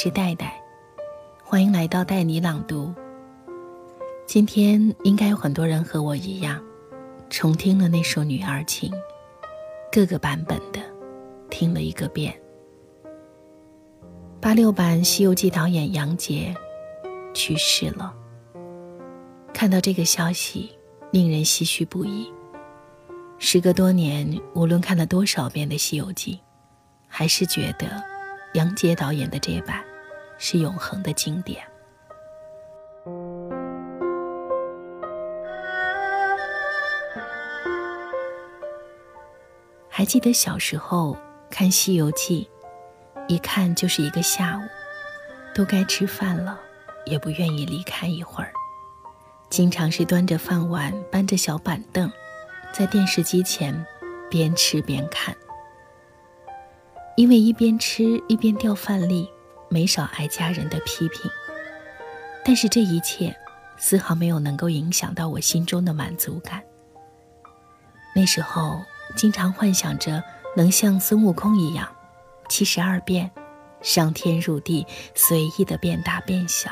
是戴戴，欢迎来到带你朗读。今天应该有很多人和我一样，重听了那首《女儿情》，各个版本的听了一个遍。八六版《西游记》导演杨洁去世了，看到这个消息，令人唏嘘不已。时隔多年，无论看了多少遍的《西游记》，还是觉得杨洁导演的这版是永恒的经典。还记得小时候看《西游记》，一看就是一个下午，都该吃饭了，也不愿意离开一会儿，经常是端着饭碗，搬着小板凳。在电视机前，边吃边看。因为一边吃一边掉饭粒，没少挨家人的批评。但是这一切，丝毫没有能够影响到我心中的满足感。那时候，经常幻想着能像孙悟空一样，七十二变，上天入地，随意的变大变小。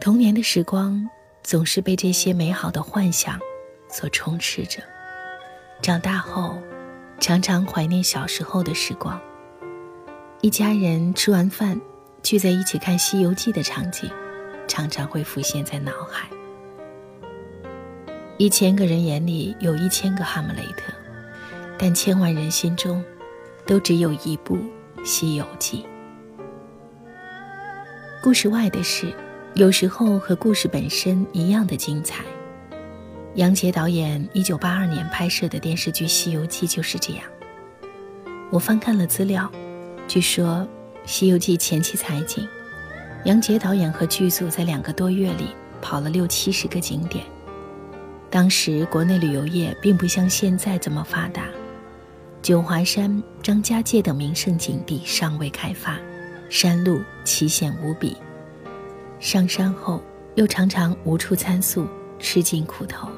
童年的时光，总是被这些美好的幻想。所充斥着。长大后，常常怀念小时候的时光。一家人吃完饭，聚在一起看《西游记》的场景，常常会浮现在脑海。一千个人眼里有一千个哈姆雷特，但千万人心中，都只有一部《西游记》。故事外的事，有时候和故事本身一样的精彩。杨洁导演一九八二年拍摄的电视剧《西游记》就是这样。我翻看了资料，据说《西游记》前期采景，杨洁导演和剧组在两个多月里跑了六七十个景点。当时国内旅游业并不像现在这么发达，九华山、张家界等名胜景地尚未开发，山路奇险无比。上山后又常常无处参宿，吃尽苦头。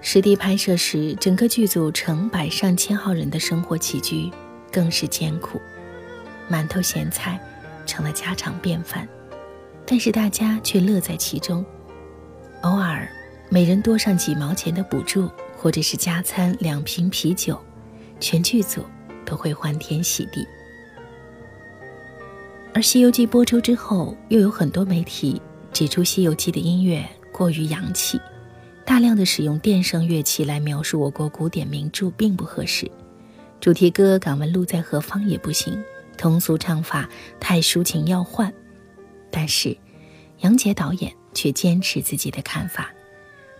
实地拍摄时，整个剧组成百上千号人的生活起居更是艰苦，馒头咸菜成了家常便饭，但是大家却乐在其中。偶尔，每人多上几毛钱的补助，或者是加餐两瓶啤酒，全剧组都会欢天喜地。而《西游记》播出之后，又有很多媒体指出《西游记》的音乐过于洋气。大量的使用电声乐器来描述我国古典名著并不合适，主题歌《敢问路在何方》也不行，通俗唱法太抒情要换。但是，杨洁导演却坚持自己的看法，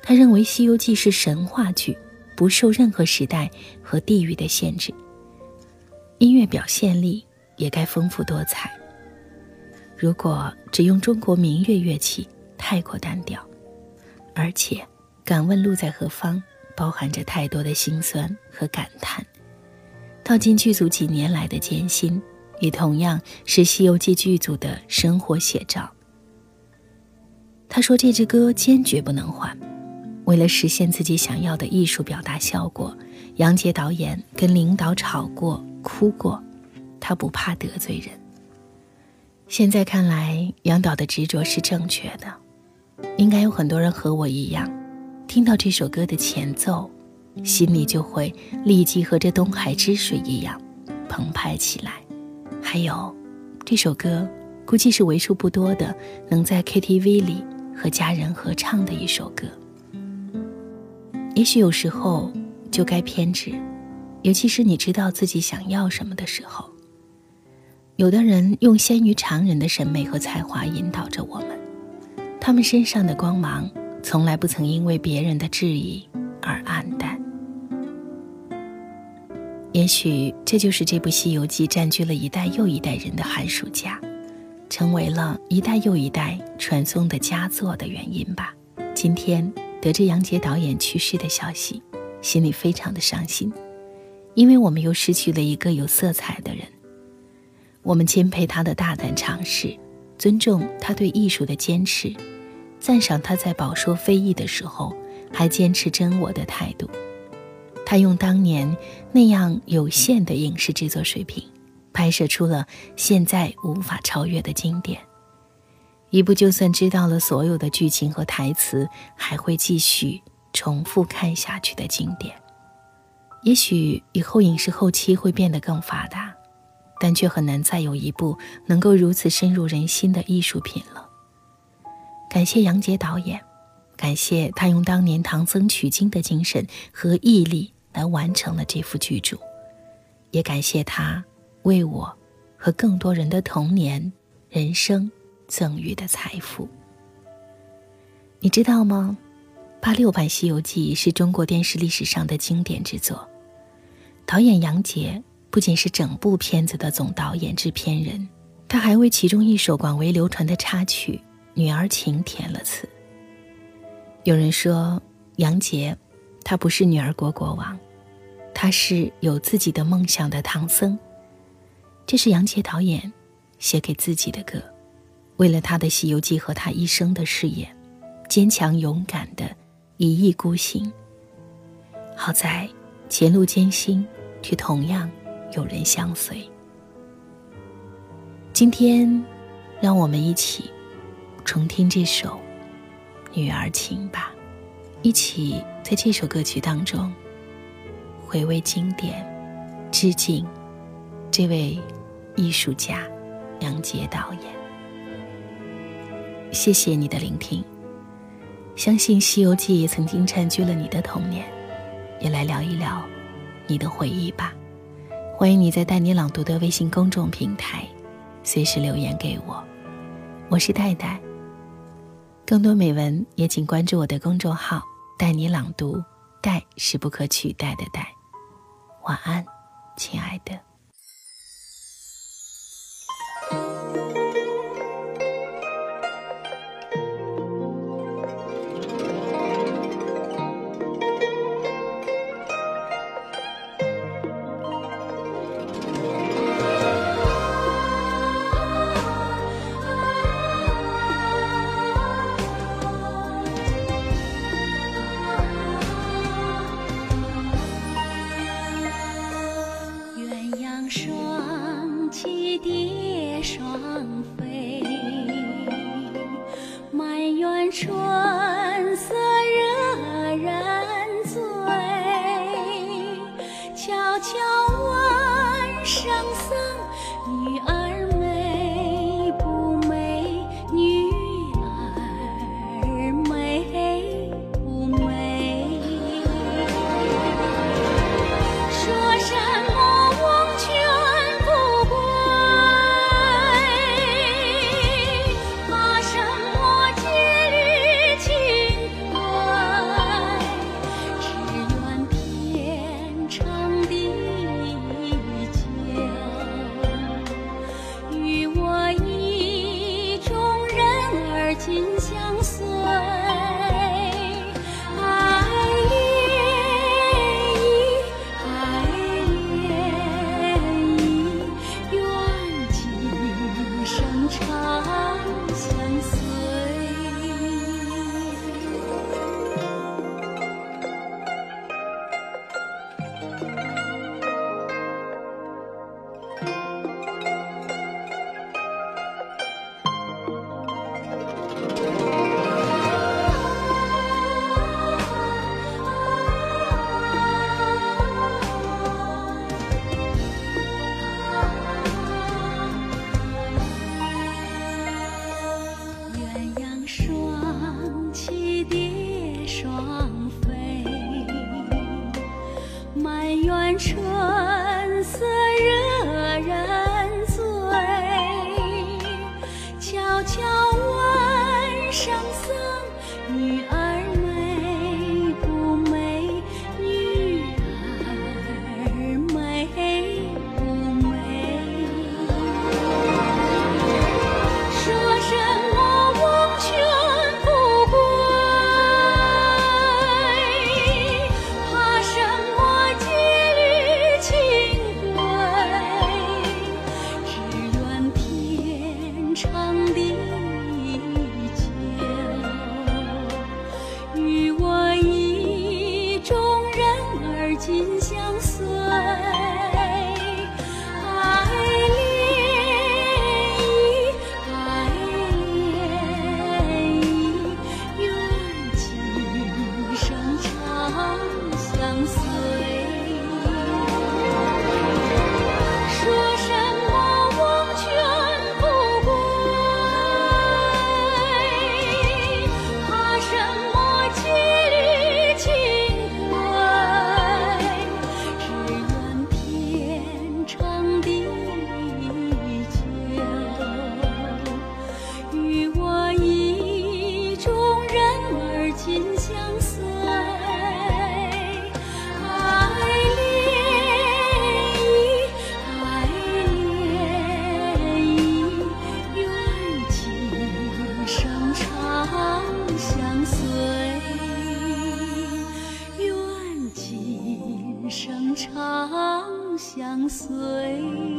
他认为《西游记》是神话剧，不受任何时代和地域的限制，音乐表现力也该丰富多彩。如果只用中国民乐乐器，太过单调，而且。敢问路在何方，包含着太多的心酸和感叹。到进剧组几年来的艰辛，也同样是《西游记》剧组的生活写照。他说：“这支歌坚决不能换。为了实现自己想要的艺术表达效果，杨洁导演跟领导吵过、哭过，他不怕得罪人。现在看来，杨导的执着是正确的。应该有很多人和我一样。”听到这首歌的前奏，心里就会立即和这东海之水一样澎湃起来。还有，这首歌估计是为数不多的能在 KTV 里和家人合唱的一首歌。也许有时候就该偏执，尤其是你知道自己想要什么的时候。有的人用先于常人的审美和才华引导着我们，他们身上的光芒。从来不曾因为别人的质疑而黯淡。也许这就是这部《西游记》占据了一代又一代人的寒暑假，成为了一代又一代传颂的佳作的原因吧。今天得知杨洁导演去世的消息，心里非常的伤心，因为我们又失去了一个有色彩的人。我们钦佩他的大胆尝试，尊重他对艺术的坚持。赞赏他在饱受非议的时候还坚持真我的态度。他用当年那样有限的影视制作水平，拍摄出了现在无法超越的经典。一部就算知道了所有的剧情和台词，还会继续重复看下去的经典。也许以后影视后期会变得更发达，但却很难再有一部能够如此深入人心的艺术品了。感谢杨洁导演，感谢他用当年唐僧取经的精神和毅力来完成了这幅巨著，也感谢他为我和更多人的童年、人生赠予的财富。你知道吗？八六版《西游记》是中国电视历史上的经典之作。导演杨洁不仅是整部片子的总导演、制片人，他还为其中一首广为流传的插曲《女儿情》填了词。有人说，杨洁，他不是女儿国国王，他是有自己的梦想的唐僧。这是杨洁导演写给自己的歌，为了他的《西游记》和他一生的事业，坚强勇敢的一意孤行。好在。前路艰辛，却同样有人相随。今天，让我们一起重听这首《女儿情》吧，一起在这首歌曲当中回味经典，致敬这位艺术家杨洁导演。谢谢你的聆听，相信《西游记》也曾经占据了你的童年。也来聊一聊你的回忆吧。欢迎你在“带你朗读”的微信公众平台随时留言给我。我是戴戴。更多美文也请关注我的公众号“带你朗读”，戴是不可取代的戴。晚安，亲爱的。蝶双飞。满园春随。